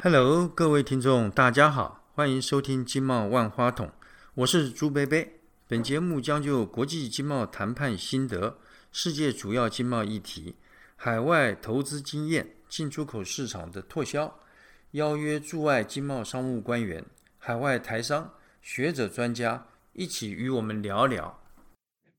Hello，各位听众，大家好，欢迎收听经贸万花筒，我是朱贝贝。本节目将就国际经贸谈判心得、世界主要经贸议题、海外投资经验、进出口市场的拓销，邀约驻外经贸商务官员、海外台商、学者专家一起与我们聊聊。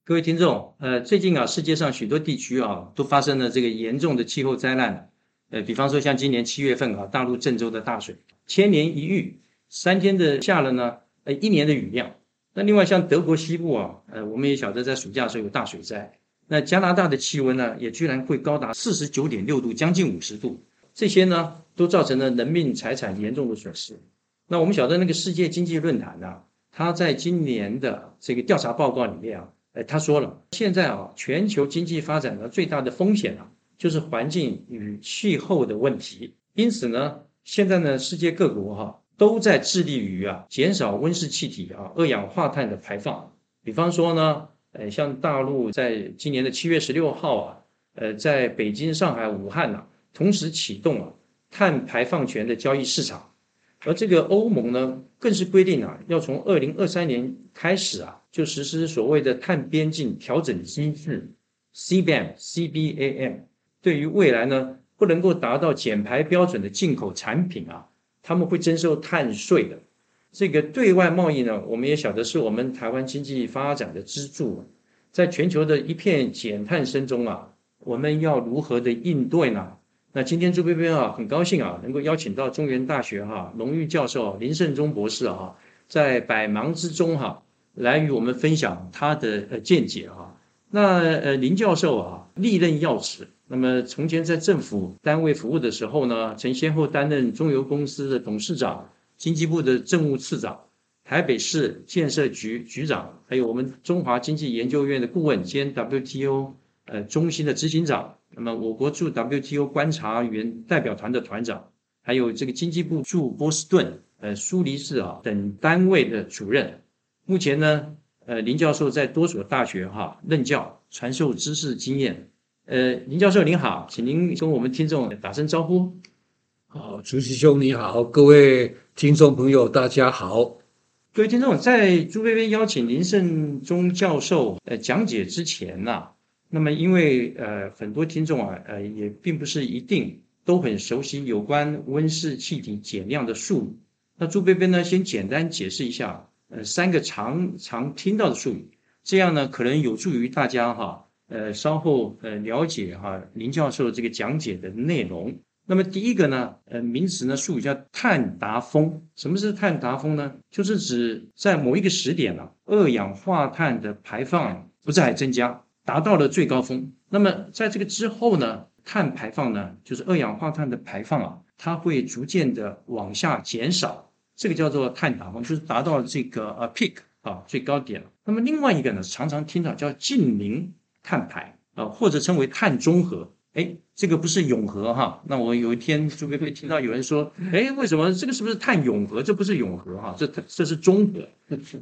各位听众，呃，最近啊，世界上许多地区啊，都发生了这个严重的气候灾难。呃，比方说像今年七月份啊，大陆郑州的大水，千年一遇，三天的下了呢，呃，一年的雨量。那另外像德国西部啊，呃，我们也晓得在暑假的时候有大水灾。那加拿大的气温呢，也居然会高达四十九点六度，将近五十度。这些呢，都造成了人命财产严重的损失。那我们晓得那个世界经济论坛呢，他在今年的这个调查报告里面啊，呃，他说了，现在啊，全球经济发展的最大的风险啊。就是环境与气候的问题，因此呢，现在呢，世界各国哈都在致力于啊减少温室气体啊二氧化碳的排放。比方说呢，呃，像大陆在今年的七月十六号啊，呃，在北京、上海、武汉呢，同时启动了碳排放权的交易市场，而这个欧盟呢，更是规定啊，要从二零二三年开始啊，就实施所谓的碳边境调整机制 （CBAM），CBAM。对于未来呢，不能够达到减排标准的进口产品啊，他们会征收碳税的。这个对外贸易呢，我们也晓得是我们台湾经济发展的支柱。在全球的一片减碳声中啊，我们要如何的应对呢？那今天朱边边啊，很高兴啊，能够邀请到中原大学哈荣誉教授林胜忠博士啊，在百忙之中哈，来与我们分享他的呃见解哈。那呃林教授啊，历任要职。那么从前在政府单位服务的时候呢，曾先后担任中油公司的董事长、经济部的政务次长、台北市建设局局长，还有我们中华经济研究院的顾问兼 WTO 呃中心的执行长。那么我国驻 WTO 观察员代表团的团长，还有这个经济部驻波士顿、呃苏黎世啊等单位的主任。目前呢，呃林教授在多所大学哈任教，传授知识经验。呃，林教授您好，请您跟我们听众打声招呼。好，朱师兄你好，各位听众朋友大家好。各位听众，在朱薇薇邀请林胜忠教授呃讲解之前呢，那么因为呃很多听众啊呃也并不是一定都很熟悉有关温室气体减量的术语，那朱薇薇呢先简单解释一下呃三个常常听到的术语，这样呢可能有助于大家哈。呃，稍后呃了解哈林教授这个讲解的内容。那么第一个呢，呃名词呢术语叫碳达峰。什么是碳达峰呢？就是指在某一个时点呢，二氧化碳的排放不再增加，达到了最高峰。那么在这个之后呢，碳排放呢，就是二氧化碳的排放啊，它会逐渐的往下减少。这个叫做碳达峰，就是达到这个呃 peak 啊最高点。那么另外一个呢，常常听到叫近零。碳排啊，或者称为碳中和，哎，这个不是永和哈。那我有一天就会会听到有人说，哎，为什么这个是不是碳永和？这不是永和哈，这这是中和。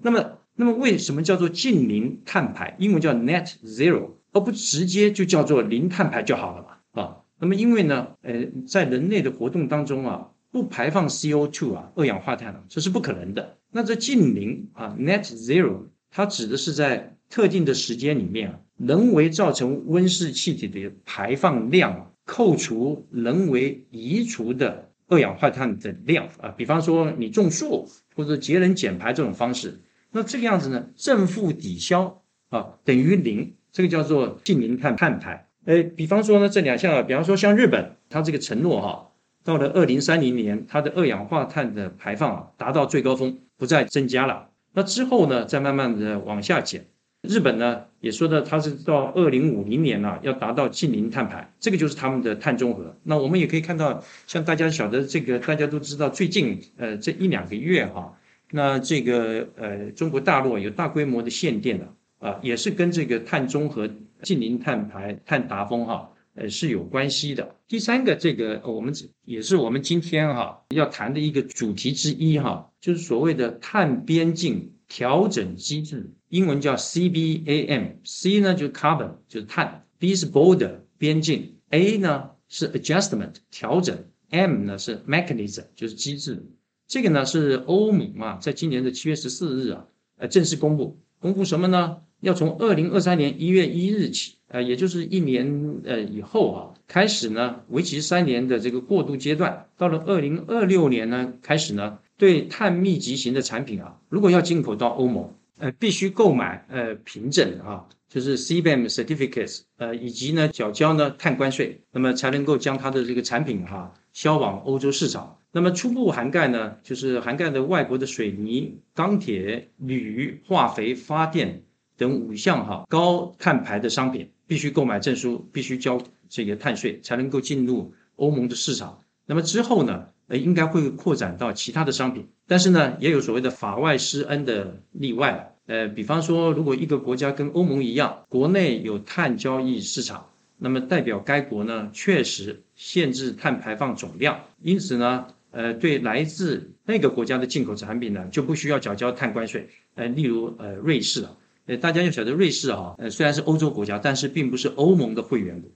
那么，那么为什么叫做近零碳排？英文叫 net zero，而不直接就叫做零碳排就好了嘛？啊，那么因为呢，呃，在人类的活动当中啊，不排放 CO2 啊，二氧化碳啊，这是不可能的。那这近零啊，net zero，它指的是在特定的时间里面啊。人为造成温室气体的排放量，扣除人为移除的二氧化碳的量啊，比方说你种树或者节能减排这种方式，那这个样子呢，正负抵消啊等于零，这个叫做近零碳碳排。哎，比方说呢这两项啊，比方说像日本，它这个承诺哈，到了二零三零年，它的二氧化碳的排放啊达到最高峰，不再增加了，那之后呢，再慢慢的往下减。日本呢也说的，它是到二零五零年呢要达到近零碳排，这个就是他们的碳中和。那我们也可以看到，像大家晓得这个，大家都知道，最近呃这一两个月哈，那这个呃中国大陆有大规模的限电了啊，也是跟这个碳中和、近零碳排、碳达峰哈呃是有关系的。第三个，这个我们也是我们今天哈要谈的一个主题之一哈，就是所谓的碳边境。调整机制，英文叫 CBAM，C 呢就是 carbon，就是碳；B 是 border，边境；A 呢是 adjustment，调整 M 呢是 mechanism，就是机制。这个呢是欧盟啊，在今年的七月十四日啊，呃，正式公布，公布什么呢？要从二零二三年一月一日起，呃，也就是一年呃以后啊，开始呢，为期三年的这个过渡阶段，到了二零二六年呢，开始呢，对碳密集型的产品啊，如果要进口到欧盟，呃，必须购买呃凭证啊，就是 CBAM certificates，呃，以及呢缴交呢碳关税，那么才能够将它的这个产品哈销往欧洲市场。那么初步涵盖呢，就是涵盖的外国的水泥、钢铁、铝、化肥、发电等五项哈高碳排的商品，必须购买证书，必须交这个碳税，才能够进入欧盟的市场。那么之后呢，呃，应该会扩展到其他的商品，但是呢，也有所谓的法外施恩的例外。呃，比方说，如果一个国家跟欧盟一样，国内有碳交易市场，那么代表该国呢确实限制碳排放总量，因此呢。呃，对来自那个国家的进口产品呢，就不需要缴交碳关税。呃，例如呃，瑞士啊，呃，大家要晓得瑞士啊，呃，虽然是欧洲国家，但是并不是欧盟的会员国。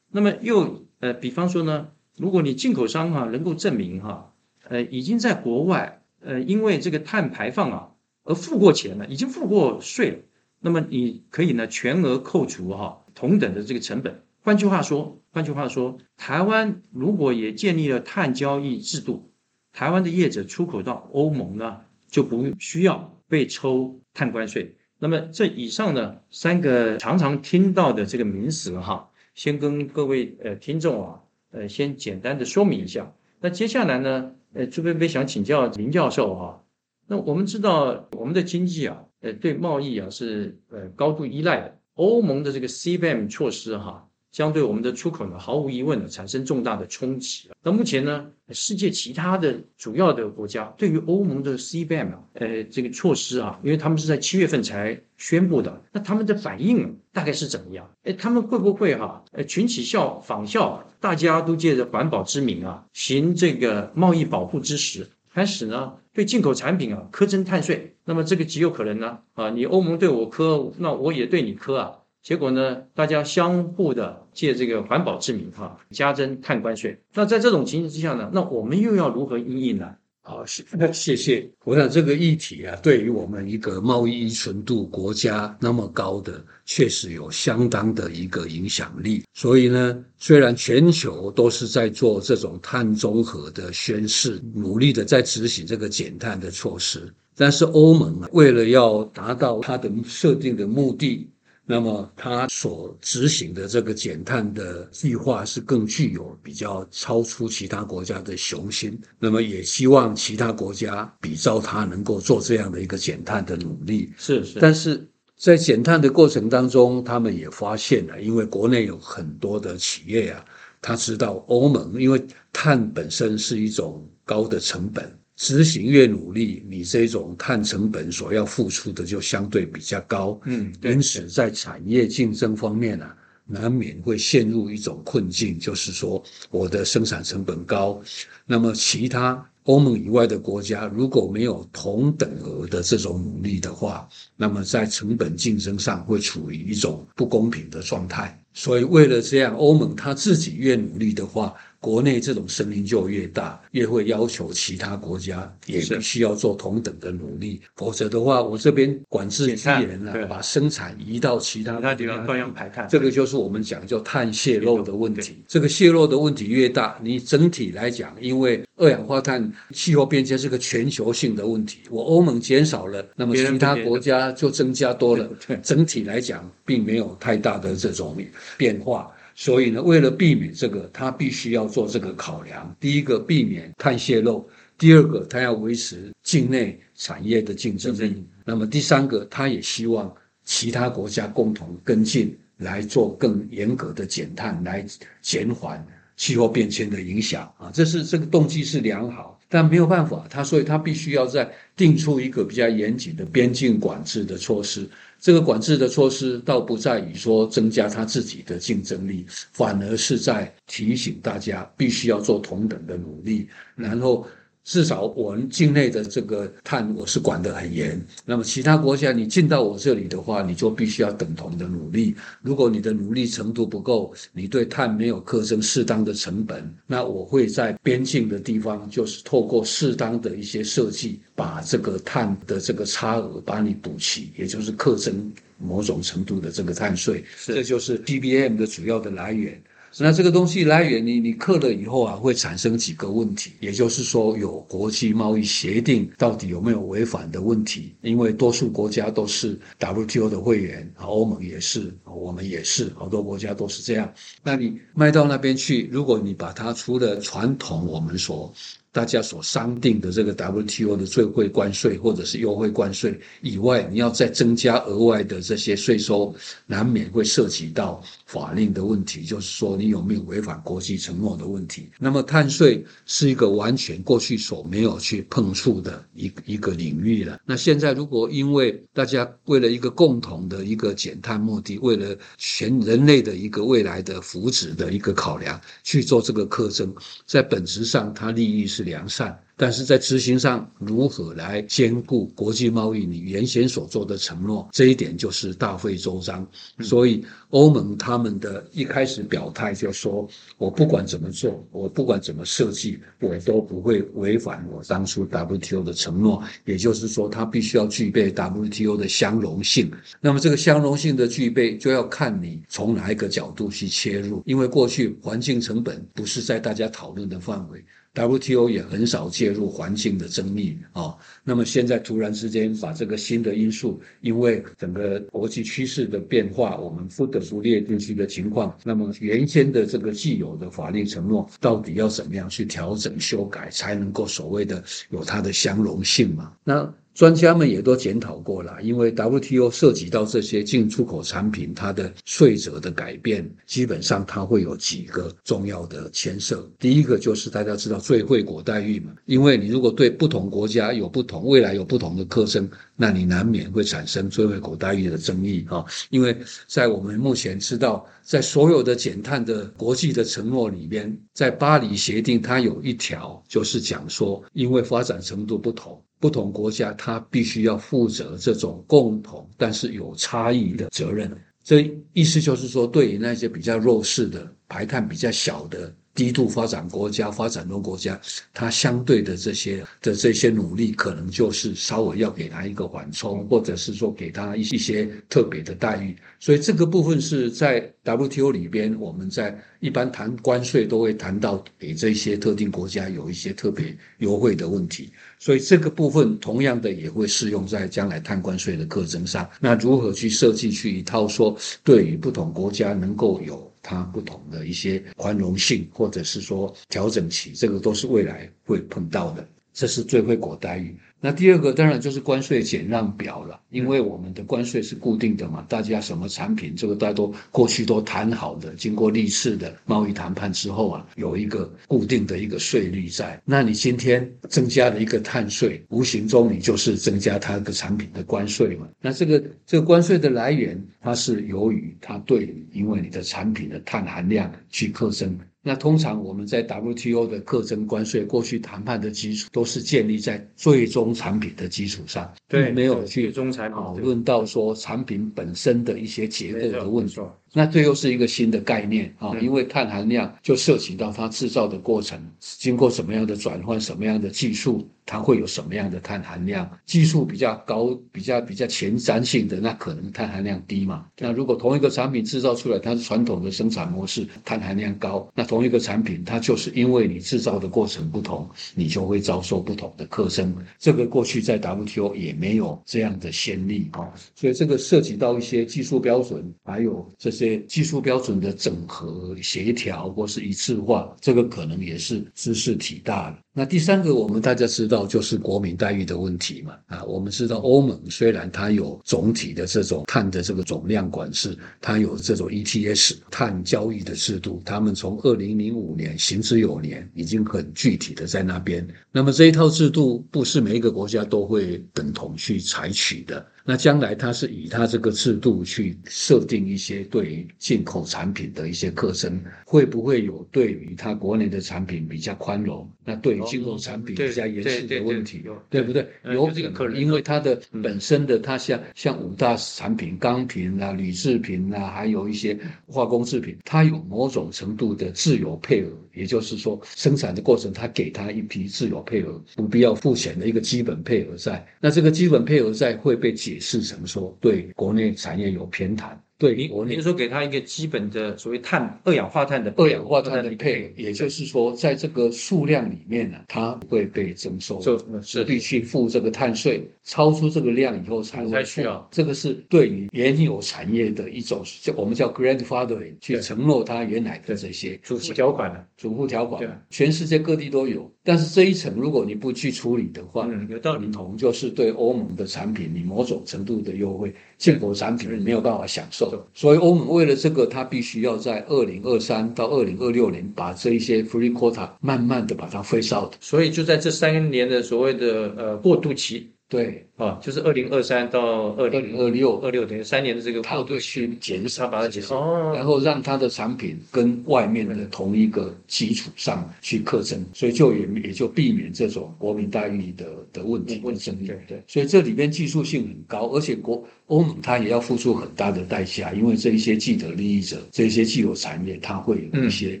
那么又呃，比方说呢，如果你进口商哈能够证明哈，呃，已经在国外呃，因为这个碳排放啊而付过钱了，已经付过税了，那么你可以呢全额扣除哈同等的这个成本。换句话说，换句话说，台湾如果也建立了碳交易制度。台湾的业者出口到欧盟呢，就不需要被抽碳关税。那么这以上呢三个常常听到的这个名词哈，先跟各位呃听众啊，呃先简单的说明一下。那接下来呢，呃朱飞飞想请教林教授哈。那我们知道我们的经济啊，呃对贸易啊是呃高度依赖的。欧盟的这个 CBAM 措施哈。将对我们的出口呢，毫无疑问的产生重大的冲击。那目前呢，世界其他的主要的国家对于欧盟的 CBAM 啊，呃，这个措施啊，因为他们是在七月份才宣布的，那他们的反应大概是怎么样？哎，他们会不会哈，呃，群起效仿效，大家都借着环保之名啊，行这个贸易保护之实，开始呢对进口产品啊苛征碳税？那么这个极有可能呢，啊，你欧盟对我苛，那我也对你苛啊。结果呢，大家相互的借这个环保之名，哈，加征碳关税。那在这种情形之下呢，那我们又要如何应应呢？好，谢 谢谢。我想这个议题啊，对于我们一个贸易依存度国家那么高的，确实有相当的一个影响力。所以呢，虽然全球都是在做这种碳中和的宣示，努力的在执行这个减碳的措施，但是欧盟啊，为了要达到它的设定的目的。那么，他所执行的这个减碳的计划是更具有比较超出其他国家的雄心。那么，也希望其他国家比照他能够做这样的一个减碳的努力。是是。但是在减碳的过程当中，他们也发现了，因为国内有很多的企业啊，他知道欧盟，因为碳本身是一种高的成本。执行越努力，你这种碳成本所要付出的就相对比较高。嗯，因此在产业竞争方面呢，难免会陷入一种困境，就是说我的生产成本高，那么其他欧盟以外的国家如果没有同等额的这种努力的话，那么在成本竞争上会处于一种不公平的状态。所以为了这样，欧盟它自己越努力的话。国内这种声音就越大，越会要求其他国家也必须要做同等的努力，否则的话，我这边管制资源呢，把生产移到其他地方，照样排碳。这个就是我们讲叫碳泄漏的问题。这个泄漏的问题越大，你整体来讲，因为二氧化碳气候变迁是个全球性的问题，我欧盟减少了，那么其他国家就增加多了，整体来讲并没有太大的这种变化。所以呢，为了避免这个，他必须要做这个考量。第一个，避免碳泄漏；第二个，他要维持境内产业的竞争力。那么第三个，他也希望其他国家共同跟进，来做更严格的减碳，来减缓气候变迁的影响啊。这是这个动机是良好，但没有办法，他所以他必须要在定出一个比较严谨的边境管制的措施。这个管制的措施倒不在于说增加他自己的竞争力，反而是在提醒大家必须要做同等的努力，然后至少我们境内的这个碳我是管得很严。那么其他国家你进到我这里的话，你就必须要等同的努力。如果你的努力程度不够，你对碳没有课征适当的成本，那我会在边境的地方，就是透过适当的一些设计，把这个碳的这个差额把你补齐，也就是课征某种程度的这个碳税。这就是 PBM 的主要的来源。那这个东西来源，你你刻了以后啊，会产生几个问题，也就是说，有国际贸易协定到底有没有违反的问题？因为多数国家都是 WTO 的会员，欧盟也是，我们也是，好多国家都是这样。那你卖到那边去，如果你把它除了传统我们所大家所商定的这个 WTO 的最惠关税或者是优惠关税以外，你要再增加额外的这些税收，难免会涉及到法令的问题，就是说你有没有违反国际承诺的问题。那么碳税是一个完全过去所没有去碰触的一一个领域了。那现在如果因为大家为了一个共同的一个减碳目的，为了全人类的一个未来的福祉的一个考量去做这个课征，在本质上它利益是。良善，但是在执行上如何来兼顾国际贸易？你原先所做的承诺，这一点就是大费周章。所以欧盟他们的一开始表态就说：“我不管怎么做，我不管怎么设计，我都不会违反我当初 WTO 的承诺。”也就是说，它必须要具备 WTO 的相容性。那么这个相容性的具备，就要看你从哪一个角度去切入。因为过去环境成本不是在大家讨论的范围。WTO 也很少介入环境的争议啊，那么现在突然之间把这个新的因素，因为整个国际趋势的变化，我们不得列进去的情况，那么原先的这个既有的法律承诺，到底要怎么样去调整修改，才能够所谓的有它的相容性嘛？那。专家们也都检讨过了，因为 WTO 涉及到这些进出口产品，它的税则的改变，基本上它会有几个重要的牵涉。第一个就是大家知道最惠国待遇嘛，因为你如果对不同国家有不同，未来有不同的课征，那你难免会产生最惠国待遇的争议啊。因为在我们目前知道，在所有的减碳的国际的承诺里边，在巴黎协定它有一条就是讲说，因为发展程度不同。不同国家，它必须要负责这种共同但是有差异的责任。这意思就是说，对于那些比较弱势的、排碳比较小的。低度发展国家、发展中国家，它相对的这些的这些努力，可能就是稍微要给他一个缓冲，或者是说给他一一些特别的待遇。所以这个部分是在 WTO 里边，我们在一般谈关税都会谈到给这些特定国家有一些特别优惠的问题。所以这个部分同样的也会适用在将来碳关税的课程上。那如何去设计去一套说，对于不同国家能够有。它不同的一些宽容性，或者是说调整期，这个都是未来会碰到的。这是最惠国待遇。那第二个当然就是关税减让表了，因为我们的关税是固定的嘛，大家什么产品，这个大家都过去都谈好的，经过历次的贸易谈判之后啊，有一个固定的一个税率在。那你今天增加了一个碳税，无形中你就是增加它个产品的关税嘛。那这个这个关税的来源，它是由于它对因为你的产品的碳含量去课征。那通常我们在 WTO 的课征关税，过去谈判的基础都是建立在最终产品的基础上，对，没有去讨论到说产品本身的一些结构的问题。那这又是一个新的概念啊，因为碳含量就涉及到它制造的过程，经过什么样的转换，什么样的技术，它会有什么样的碳含量。技术比较高、比较比较前瞻性的，那可能碳含量低嘛。那如果同一个产品制造出来，它是传统的生产模式，碳含量高，那同一个产品，它就是因为你制造的过程不同，你就会遭受不同的课征。这个过去在 WTO 也没有这样的先例啊，所以这个涉及到一些技术标准，还有这些。技术标准的整合、协调或是一次化，这个可能也是知识体大了。那第三个，我们大家知道就是国民待遇的问题嘛。啊，我们知道欧盟虽然它有总体的这种碳的这个总量管制，它有这种 ETS 碳交易的制度，他们从二零零五年行之有年，已经很具体的在那边。那么这一套制度不是每一个国家都会等同去采取的。那将来它是以它这个制度去设定一些对于进口产品的一些课程，会不会有对于它国内的产品比较宽容？那对于进口产品比较严肃的问题，对不对？有这个可能，因为它的本身的它像像五大产品，钢瓶啊、铝制品啊，还有一些化工制品，它有某种程度的自由配额，也就是说生产的过程，它给它一批自由配额，不必要付钱的一个基本配额在。那这个基本配额在会被解释成说对国内产业有偏袒。对，您您说给他一个基本的所谓碳二氧化碳的二氧化碳的配，也就是说，在这个数量里面呢，它会被征收，就是必须付这个碳税，超出这个量以后才会需要。这个是对于原有产业的一种，叫我们叫 grandfathering，去承诺它原来的这些主付条款的主付条款，全世界各地都有。但是这一层如果你不去处理的话，有道理，同就是对欧盟的产品你某种程度的优惠。进口产品没有办法享受，所以欧盟为了这个，它必须要在二零二三到二零二六年把这一些 free quota 慢慢的把它 phase out。所以就在这三年的所谓的呃过渡期。对。啊，就是二零二三到二零二六，二六。等于三年的这个过渡去减少，把它减少，然后让它的产品跟外面的同一个基础上去课征，所以就也也就避免这种国民待遇的的问题问题。对对，所以这里边技术性很高，而且国欧盟它也要付出很大的代价，因为这一些既得利益者，这些既有产业，它会有一些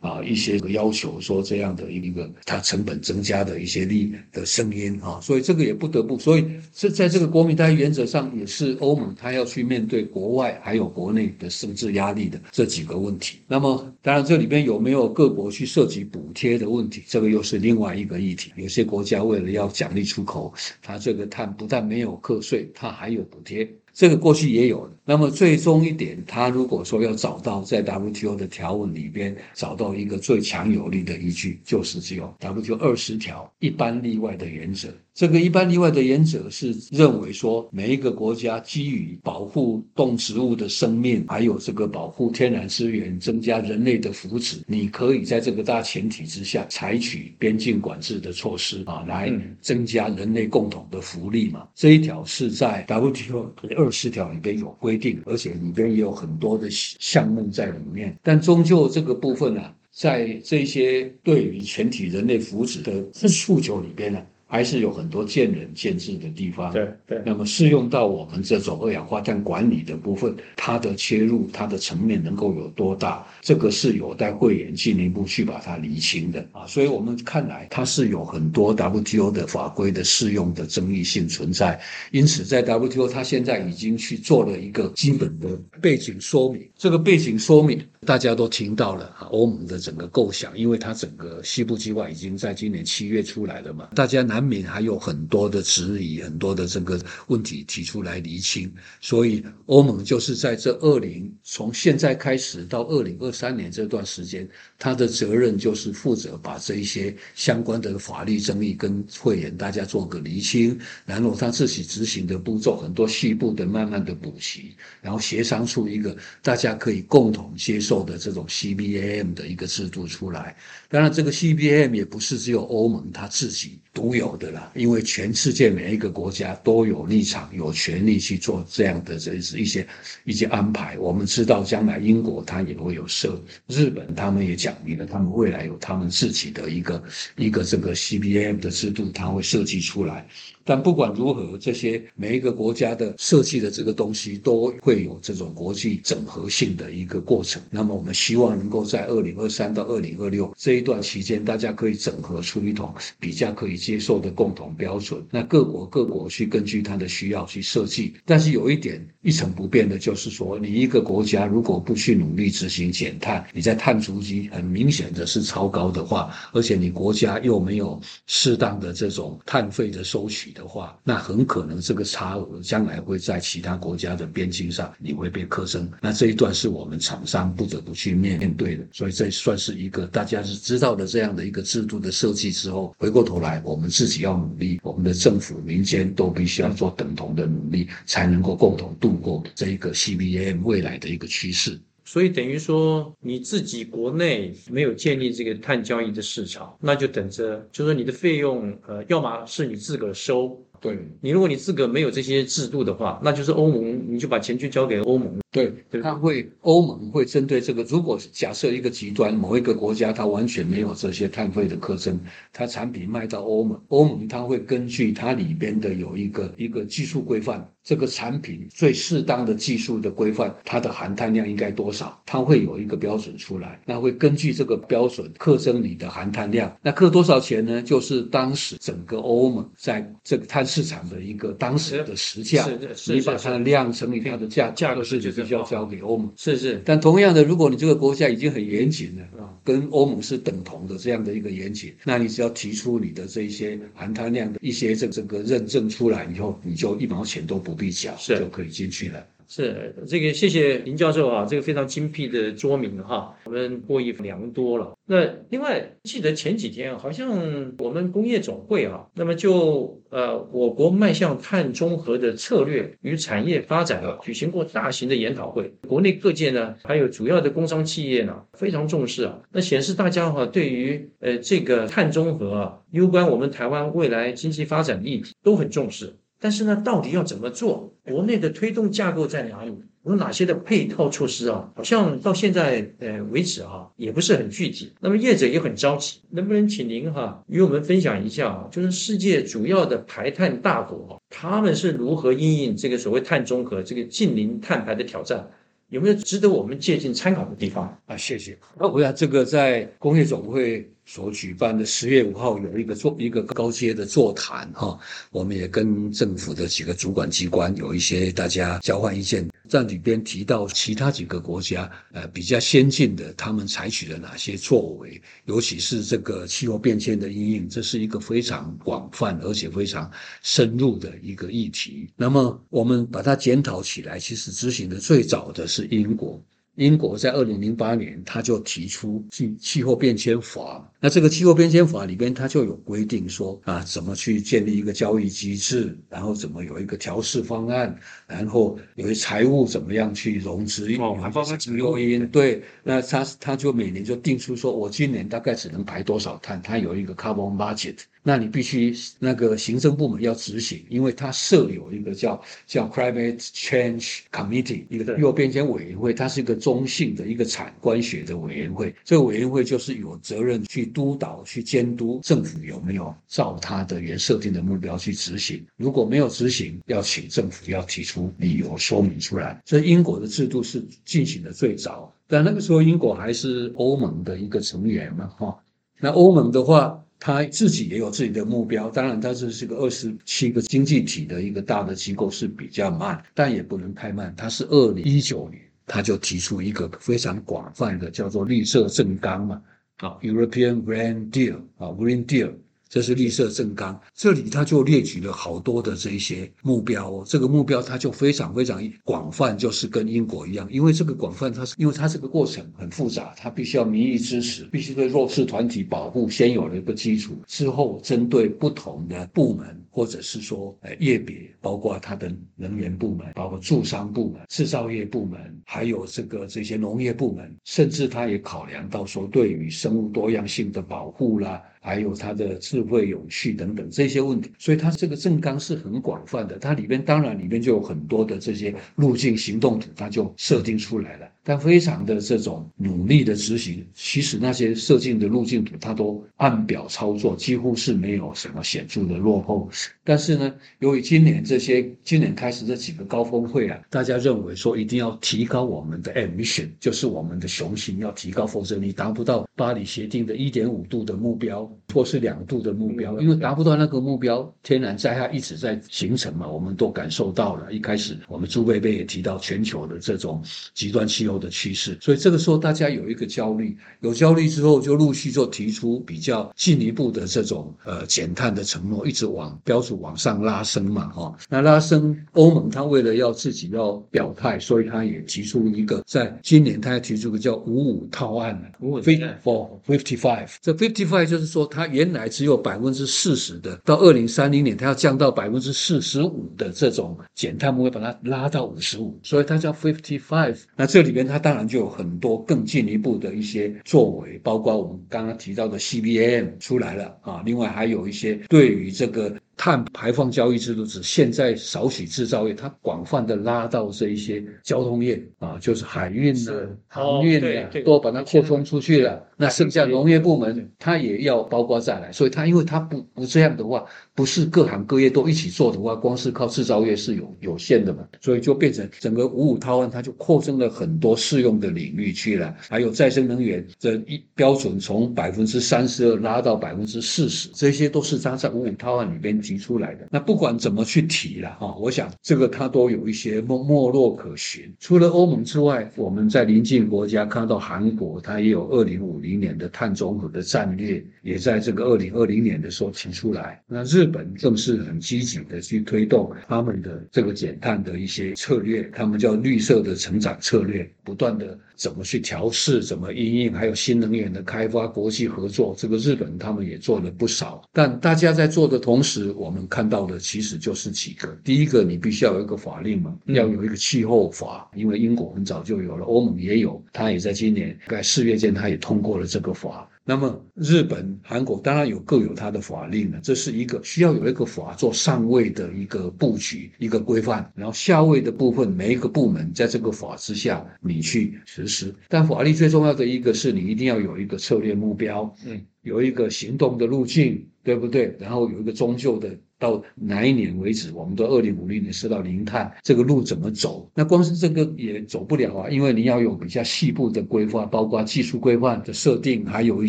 啊一些要求，说这样的一个它成本增加的一些利的声音啊，所以这个也不得不，所以。这在这个国民待遇原则上，也是欧盟它要去面对国外还有国内的政治压力的这几个问题。那么，当然这里边有没有各国去涉及补贴的问题，这个又是另外一个议题。有些国家为了要奖励出口，它这个碳不但没有课税，它还有补贴。这个过去也有那么最终一点，他如果说要找到在 WTO 的条文里边找到一个最强有力的依据，就是只有 WTO 二十条一般例外的原则。这个一般例外的原则是认为说，每一个国家基于保护动植物的生命，还有这个保护天然资源、增加人类的福祉，你可以在这个大前提之下采取边境管制的措施啊，来增加人类共同的福利嘛。这一条是在 WTO 二十条里边有规定，而且里边也有很多的项目在里面。但终究这个部分呢，在这些对于全体人类福祉的诉求里边呢。还是有很多见仁见智的地方。对对。那么适用到我们这种二氧化碳管理的部分，它的切入它的层面能够有多大？这个是有待会员进一步去把它理清的啊。所以我们看来，它是有很多 WTO 的法规的适用的争议性存在。因此，在 WTO 它现在已经去做了一个基本的背景说明。这个背景说明大家都听到了啊，欧盟的整个构想，因为它整个西部计划已经在今年七月出来了嘛，大家。难免还有很多的质疑，很多的这个问题提出来厘清，所以欧盟就是在这二零从现在开始到二零二三年这段时间，他的责任就是负责把这一些相关的法律争议跟会员大家做个厘清，然后他自己执行的步骤很多细部的慢慢的补齐，然后协商出一个大家可以共同接受的这种 CBAM 的一个制度出来。当然，这个 CBAM 也不是只有欧盟它自己独有。的啦，因为全世界每一个国家都有立场、有权利去做这样的这一些一些安排。我们知道，将来英国它也会有设，日本他们也讲明了，他们未来有他们自己的一个一个这个 CBM 的制度，它会设计出来。但不管如何，这些每一个国家的设计的这个东西都会有这种国际整合性的一个过程。那么，我们希望能够在二零二三到二零二六这一段期间，大家可以整合出一种比较可以接受的共同标准。那各国各国去根据它的需要去设计。但是有一点一成不变的就是说，你一个国家如果不去努力执行减碳，你在碳足迹很明显的是超高的话，而且你国家又没有适当的这种碳费的收取。的话，那很可能这个差额将来会在其他国家的边境上，你会被苛征。那这一段是我们厂商不得不去面面对的，所以这算是一个大家是知道的这样的一个制度的设计之后，回过头来我们自己要努力，我们的政府、民间都必须要做等同的努力，才能够共同度过这一个 CBM 未来的一个趋势。所以等于说你自己国内没有建立这个碳交易的市场，那就等着，就说你的费用，呃，要么是你自个收，对你如果你自个没有这些制度的话，那就是欧盟，你就把钱去交给欧盟。对，他会欧盟会针对这个，如果假设一个极端某一个国家，它完全没有这些碳费的课征，它产品卖到欧盟，欧盟它会根据它里边的有一个一个技术规范，这个产品最适当的技术的规范，它的含碳量应该多少，它会有一个标准出来，那会根据这个标准课征你的含碳量，那课多少钱呢？就是当时整个欧盟在这个碳市场的一个当时的实价，你把它的量乘以它的价价格是必须要交给欧盟。是是，但同样的，如果你这个国家已经很严谨了，跟欧盟是等同的这样的一个严谨，那你只要提出你的这一些含碳量的一些这这个认证出来以后，你就一毛钱都不必缴，是就可以进去了。是这个，谢谢林教授啊，这个非常精辟的说明哈，我们获益良多了。那另外，记得前几天好像我们工业总会啊，那么就呃，我国迈向碳中和的策略与产业发展啊，举行过大型的研讨会，国内各界呢，还有主要的工商企业呢，非常重视啊，那显示大家哈，对于呃这个碳中和啊，攸关我们台湾未来经济发展的议题都很重视。但是呢，到底要怎么做？国内的推动架构在哪里？有哪些的配套措施啊？好像到现在呃为止啊，也不是很具体。那么业者也很着急，能不能请您哈与我们分享一下啊？就是世界主要的排碳大国，他们是如何应应这个所谓碳中和、这个近零碳排的挑战？有没有值得我们借鉴参考的地方啊？谢谢。那我想这个在工业总会。所举办的十月五号有一个座一个高阶的座谈哈，我们也跟政府的几个主管机关有一些大家交换意见，在里边提到其他几个国家呃比较先进的，他们采取了哪些作为，尤其是这个气候变迁的阴影，这是一个非常广泛而且非常深入的一个议题。那么我们把它检讨起来，其实执行的最早的是英国。英国在二零零八年，他就提出气气候变迁法。那这个气候变迁法里边，它就有规定说啊，怎么去建立一个交易机制，然后怎么有一个调试方案，然后有些财务怎么样去融资，哦，还包括诱因。对，那他他就每年就定出说，我今年大概只能排多少碳，他有一个 carbon budget。那你必须那个行政部门要执行，因为它设有一个叫叫 Climate Change Committee 一个气候变迁委员会，它是一个中性的一个产官学的委员会。这个委员会就是有责任去督导、去监督政府有没有照它的原设定的目标去执行。如果没有执行，要请政府要提出理由说明出来。所以英国的制度是进行的最早，但那个时候英国还是欧盟的一个成员嘛，哈。那欧盟的话。他自己也有自己的目标，当然，他这是个二十七个经济体的一个大的机构，是比较慢，但也不能太慢。他是二零一九年，他就提出一个非常广泛的叫做绿色正纲嘛，啊，European Green Deal 啊，Green Deal。这是绿色正纲，这里他就列举了好多的这些目标哦。这个目标它就非常非常广泛，就是跟英国一样，因为这个广泛，它是因为它这个过程很复杂，它必须要民意支持，必须对弱势团体保护先有了一个基础，之后针对不同的部门或者是说呃业别，包括它的能源部门，包括驻商部门、制造业部门，还有这个这些农业部门，甚至它也考量到说对于生物多样性的保护啦。还有它的智慧、永续等等这些问题，所以它这个正纲是很广泛的。它里边当然里边就有很多的这些路径行动图，它就设定出来了。但非常的这种努力的执行，其实那些设定的路径图，它都按表操作，几乎是没有什么显著的落后。但是呢，由于今年这些今年开始这几个高峰会啊，大家认为说一定要提高我们的 emission，就是我们的雄心要提高，否则你达不到巴黎协定的一点五度的目标，或是两度的目标。因为达不到那个目标，天然灾害一直在形成嘛，我们都感受到了。一开始我们朱贝贝也提到全球的这种极端气候。的趋势，所以这个时候大家有一个焦虑，有焦虑之后就陆续就提出比较进一步的这种呃减碳的承诺，一直往标准往上拉升嘛，哈。那拉升欧盟，他为了要自己要表态，所以他也提出一个，在今年他要提出个叫五五套案五五 for fifty five。这 fifty five 就是说，它原来只有百分之四十的，到二零三零年，它要降到百分之四十五的这种减碳目标，把它拉到五十五，所以它叫 fifty five。那这里边。它当然就有很多更进一步的一些作为，包括我们刚刚提到的 CBM 出来了啊，另外还有一些对于这个碳排放交易制度只现在少许制造业，它广泛的拉到这一些交通业啊，就是海运的、航运的，都把它扩充出去了。那剩下农业部门，它也要包括再来。所以它因为它不不这样的话，不是各行各业都一起做的话，光是靠制造业是有有限的嘛。所以就变成整个五五套案，它就扩增了很多适用的领域去了。还有再生能源这一标准从百分之三十二拉到百分之四十，这些都是它在五五套案里边提出来的。那不管怎么去提了啊，我想这个它都有一些没没落可循。除了欧盟之外，我们在邻近国家看到韩国，它也有二零五零。年的碳中和的战略也在这个二零二零年的时候提出来。那日本更是很积极的去推动他们的这个减碳的一些策略，他们叫绿色的成长策略，不断的怎么去调试，怎么应用，还有新能源的开发、国际合作，这个日本他们也做了不少。但大家在做的同时，我们看到的其实就是几个：第一个，你必须要有一个法令嘛，要有一个气候法，因为英国很早就有了，欧盟也有，它也在今年在四月间，它也通过了。这个法，那么日本、韩国当然有各有它的法令了，这是一个需要有一个法做上位的一个布局、一个规范，然后下位的部分每一个部门在这个法之下你去实施。但法律最重要的一个是你一定要有一个策略目标，嗯，有一个行动的路径，对不对？然后有一个终究的。到哪一年为止？我们都二零五零年是到零碳，这个路怎么走？那光是这个也走不了啊，因为你要有比较细部的规划，包括技术规范的设定，还有一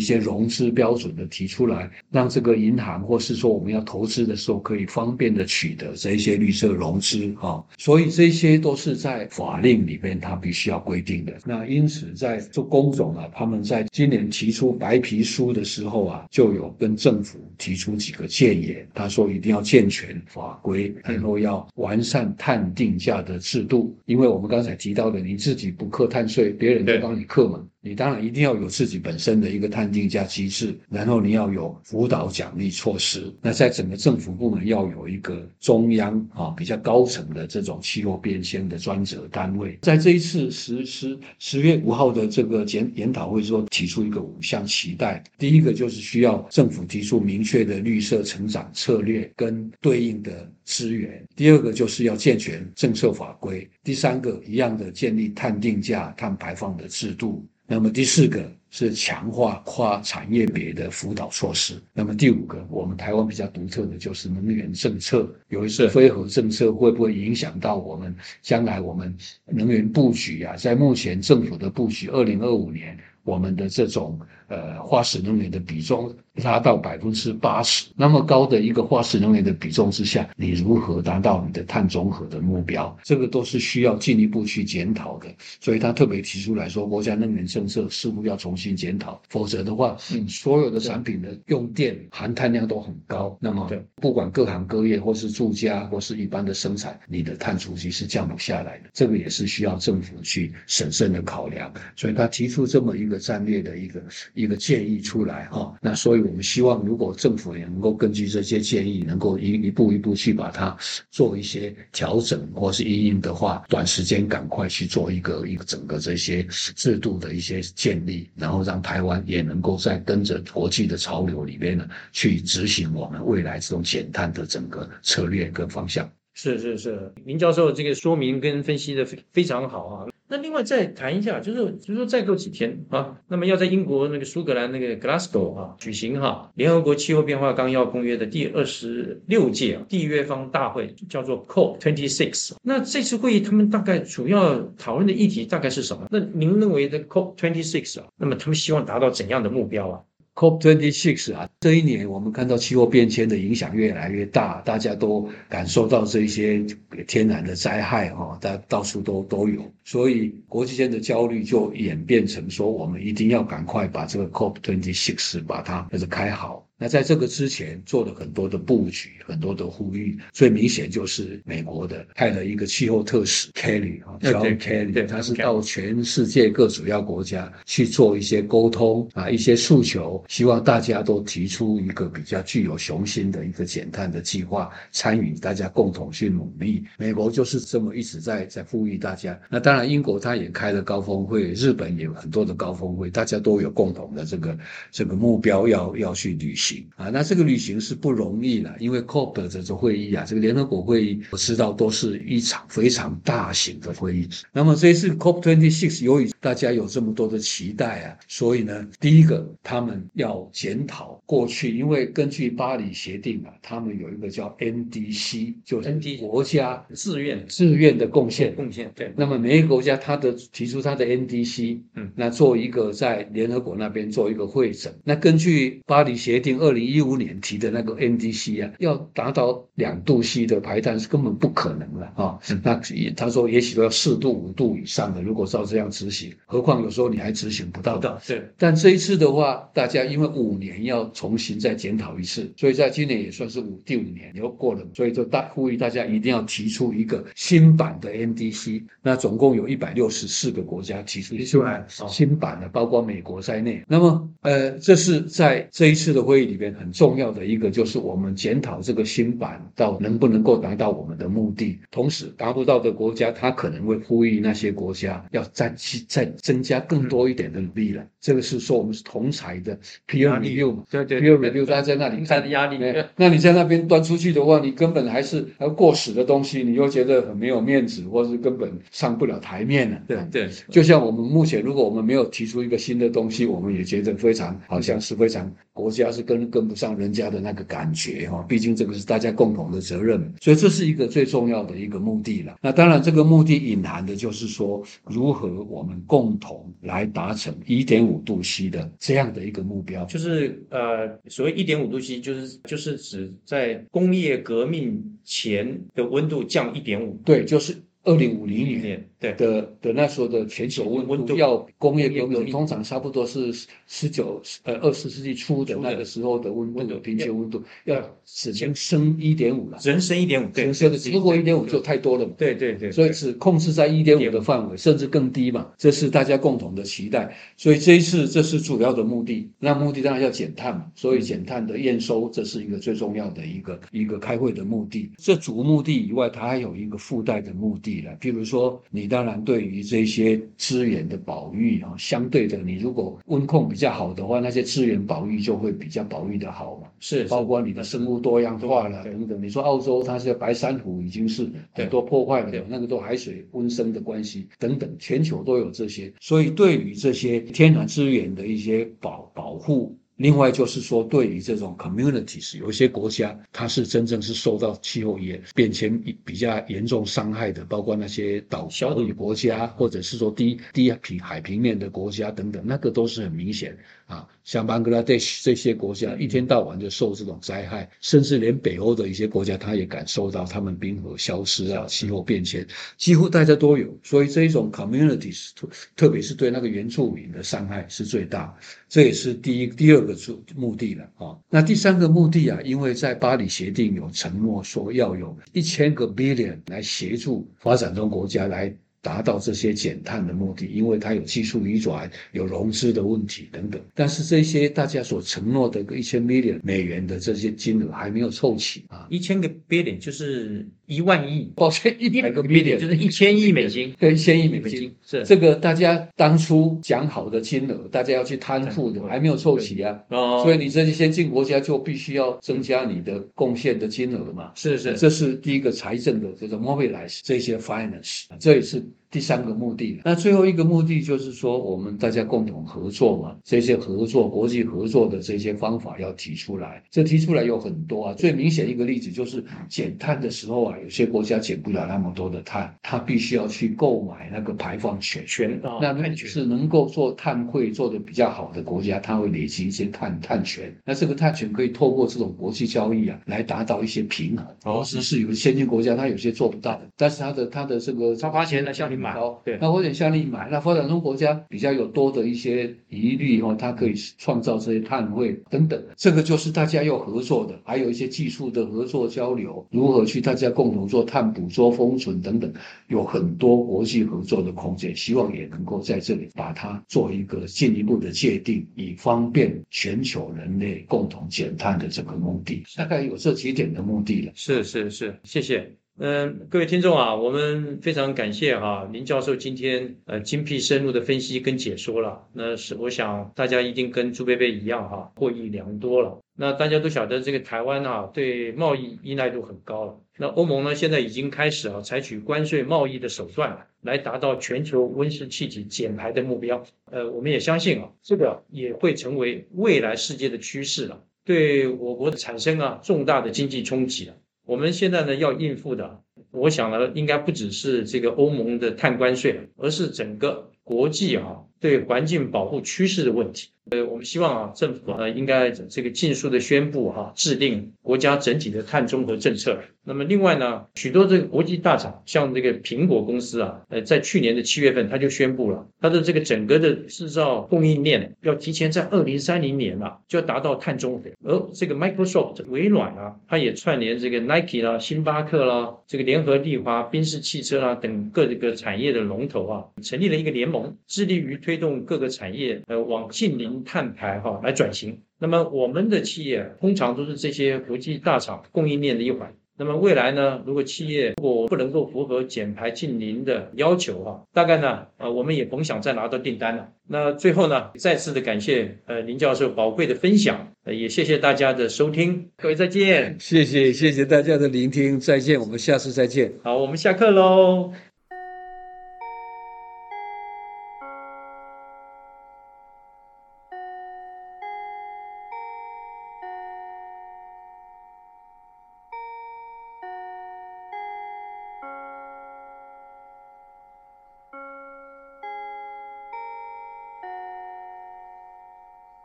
些融资标准的提出来，让这个银行或是说我们要投资的时候可以方便的取得这一些绿色融资啊。所以这些都是在法令里边它必须要规定的。那因此在做工种啊，他们在今年提出白皮书的时候啊，就有跟政府提出几个建言，他说一定要。健全法规，然后要完善碳定价的制度，因为我们刚才提到的，你自己不课碳税，别人就帮你课嘛。你当然一定要有自己本身的一个碳定价机制，然后你要有辅导奖励措施。那在整个政府部门要有一个中央啊比较高层的这种气候变迁的专责单位。在这一次实施十月五号的这个检研讨会说，提出一个五项期待。第一个就是需要政府提出明确的绿色成长策略跟对应的资源。第二个就是要健全政策法规。第三个一样的建立碳定价、碳排放的制度。那么第四个是强化跨产业别的辅导措施。那么第五个，我们台湾比较独特的就是能源政策，有一次非核政策会不会影响到我们将来我们能源布局啊？在目前政府的布局，二零二五年我们的这种呃化石能源的比重。拉到百分之八十，那么高的一个化石能源的比重之下，你如何达到你的碳中和的目标？这个都是需要进一步去检讨的。所以他特别提出来说，国家能源政策似乎要重新检讨，否则的话，所有的产品的用电含碳量都很高。那么，不管各行各业或是住家或是一般的生产，你的碳足迹是降不下来的。这个也是需要政府去审慎的考量。所以他提出这么一个战略的一个一个建议出来哈。那所以。我们希望，如果政府也能够根据这些建议，能够一一步一步去把它做一些调整，或是应用的话，短时间赶快去做一个一个整个这些制度的一些建立，然后让台湾也能够在跟着国际的潮流里边呢，去执行我们未来这种减碳的整个策略跟方向。是是是，林教授这个说明跟分析的非非常好啊。那另外再谈一下，就是就是说再过几天啊，那么要在英国那个苏格兰那个 Glasgow 啊举行哈联合国气候变化纲要公约的第二十六届缔约方大会，叫做 COP twenty six。那这次会议他们大概主要讨论的议题大概是什么？那您认为的 COP twenty six 啊，那么他们希望达到怎样的目标啊 COP26 啊，这一年我们看到气候变迁的影响越来越大，大家都感受到这些天然的灾害哈，到到处都都有，所以国际间的焦虑就演变成说，我们一定要赶快把这个 COP26 把它就是开好。那在这个之前做了很多的布局，很多的呼吁，最明显就是美国的派了一个气候特使 Kelly 啊，John Kelly，他是到全世界各主要国家去做一些沟通啊，一些诉求，希望大家都提出一个比较具有雄心的一个减碳的计划，参与大家共同去努力。美国就是这么一直在在呼吁大家。那当然，英国他也开了高峰会，日本也有很多的高峰会，大家都有共同的这个这个目标要要去履行。行啊。那这个旅行是不容易的，因为 COP 的这种会议啊，这个联合国会议，我知道都是一场非常大型的会议。那么这一次 COP twenty six 由于大家有这么多的期待啊，所以呢，第一个他们要检讨过去，因为根据巴黎协定啊，他们有一个叫 NDC，就是 NDC 国家自愿自愿的贡献。贡献对，那么每一个国家它的提出它的 NDC，嗯那做一个在联合国那边做一个会诊。那根据巴黎协定二零一五年提的那个 NDC 啊，要达到两度 C 的排碳是根本不可能了啊。嗯那也他说也许都要四度五度以上的，如果照这样执行，何况有时候你还执行不到的。是，但这一次的话，大家因为五年要重新再检讨一次，所以在今年也算是五第五年又过了，所以就大呼吁大家一定要提出一个新版的 NDC。那总共有一百六十四个国家提出新版哦新版的，包括美国在内。那么，呃，这是在这一次的会议里边很重要的一个，就是我们检讨这个新版到能不能够达到我们的目的。同时，达不到的国家，他可能会呼吁那些国家要再去再增加更多一点的努力了。这个是说我们是同才的 peer review 嘛对对 peer review，大家在那里看 的压力对，那你在那边端出去的话，你根本还是要过时的东西，你又觉得很没有面子，或是根本上不了台面了。对对，就像我们目前，如果我们没有提出一个新的东西，我们也觉得非常好像是非常国家是跟跟不上人家的那个感觉哈。毕竟这个是大家共同的责任，所以这是一个最重要的一个目的了。那当然，这个目的隐含的就是说，如何我们共同来达成一点五度 C 的这样的一个目标。就是呃，所谓一点五度 C，就是就是指在工业革命前的温度降一点五对，就是二零五零年。对的的那时候的全球温温度。度要工业革命命通常差不多是十九呃二十世纪初的那个时候的温温度度平均温度要要只能升一点五了，人升一点五，对，只升的对超过一点五就太多了嘛。对对对，所以只控制在一点五的范围，甚至更低嘛，这是大家共同的期待。所以这一次这是主要的目的，那目的当然要减碳嘛，所以减碳的验收这是一个最重要的一个一个开会的目的。这主目的以外，它还有一个附带的目的了，譬如说，你当然对于这些资源的保育啊，相对的，你如果温控比较好的话，那些资源保育就会比较保育的好嘛。是包括你的生物多样化了等等。你说澳洲它是白珊瑚已经是很多破坏了对，那个都海水温升的关系等等，全球都有这些。所以对于这些天然资源的一些保保护。另外就是说，对于这种 communities，有一些国家它是真正是受到气候也变迁比较严重伤害的，包括那些岛屿国家，或者是说低低平海平面的国家等等，那个都是很明显啊。像 Bangladesh 这些国家，一天到晚就受这种灾害，甚至连北欧的一些国家，它也感受到他们冰河消失啊、气候变迁，几乎大家都有。所以这一种 communities，特特别是对那个原住民的伤害是最大，这也是第一、第二个主目的了啊。那第三个目的啊，因为在巴黎协定有承诺说要有一千个 billion 来协助发展中国家来。达到这些减碳的目的，因为它有技术移转、有融资的问题等等。但是这些大家所承诺的一千 million 美元的这些金额还没有凑齐啊，一千个 billion 就是一万亿，抱歉，一百个 billion 就是一千亿美金，对，一千亿美金。是。这个大家当初讲好的金额，大家要去摊付的，还没有凑齐啊。哦，所以你这些先进国家就必须要增加你的贡献的金额嘛。是是。这是第一个财政的这个 mobilize 这些 finance，这也是第三个目的。那最后一个目的就是说，我们大家共同合作嘛，这些合作、国际合作的这些方法要提出来。这提出来有很多啊，最明显一个例子就是减碳的时候啊，有些国家减不了那么多的碳，它必须要去购买那个排放权。权啊，那是能够做碳汇做的比较好的国家，它会累积一些碳碳权。那这个碳权可以透过这种国际交易啊，来达到一些平衡。哦只是有的先进国家它有些做不到的，但是它的它的这个它花钱来向你买哦，对那花钱向你买。那发展中国家比较有多的一些疑虑哦，它可以创造这些碳汇等等。这个就是大家要合作的，还有一些技术的合作交流，如何去大家共同做碳捕捉、封存等等，有很多国际合作的空间。希望也能够在这里把它做一个进一步的界定，以方便全球人类共同减碳的这个目的。大概有这几点的目的了。是是是，谢谢。嗯，各位听众啊，我们非常感谢哈、林教授今天呃精辟深入的分析跟解说了。那是我想大家一定跟朱贝贝一样哈、获益良多了。那大家都晓得，这个台湾啊，对贸易依赖度很高了。那欧盟呢，现在已经开始啊，采取关税贸易的手段来达到全球温室气体减排的目标。呃，我们也相信啊，这个也会成为未来世界的趋势了，对我国产生啊重大的经济冲击了。我们现在呢要应付的，我想呢，应该不只是这个欧盟的碳关税，而是整个国际啊对环境保护趋势的问题。呃，我们希望啊，政府呃应该这个尽速的宣布哈，制定国家整体的碳中和政策。那么另外呢，许多这个国际大厂，像这个苹果公司啊，呃，在去年的七月份，它就宣布了，它的这个整个的制造供应链要提前在二零三零年啊，就要达到碳中和。而这个 Microsoft 微软啊，它也串联这个 Nike 啦、星巴克啦、这个联合利华、宾士汽车啦等各这个产业的龙头啊，成立了一个联盟，致力于推动各个产业呃往近零。碳排哈来转型，那么我们的企业通常都是这些国际大厂供应链的一环。那么未来呢，如果企业如果不能够符合减排近零的要求哈，大概呢，呃，我们也甭想再拿到订单了。那最后呢，再次的感谢呃林教授宝贵的分享，呃，也谢谢大家的收听，各位再见。谢谢谢谢大家的聆听，再见，我们下次再见。好，我们下课喽。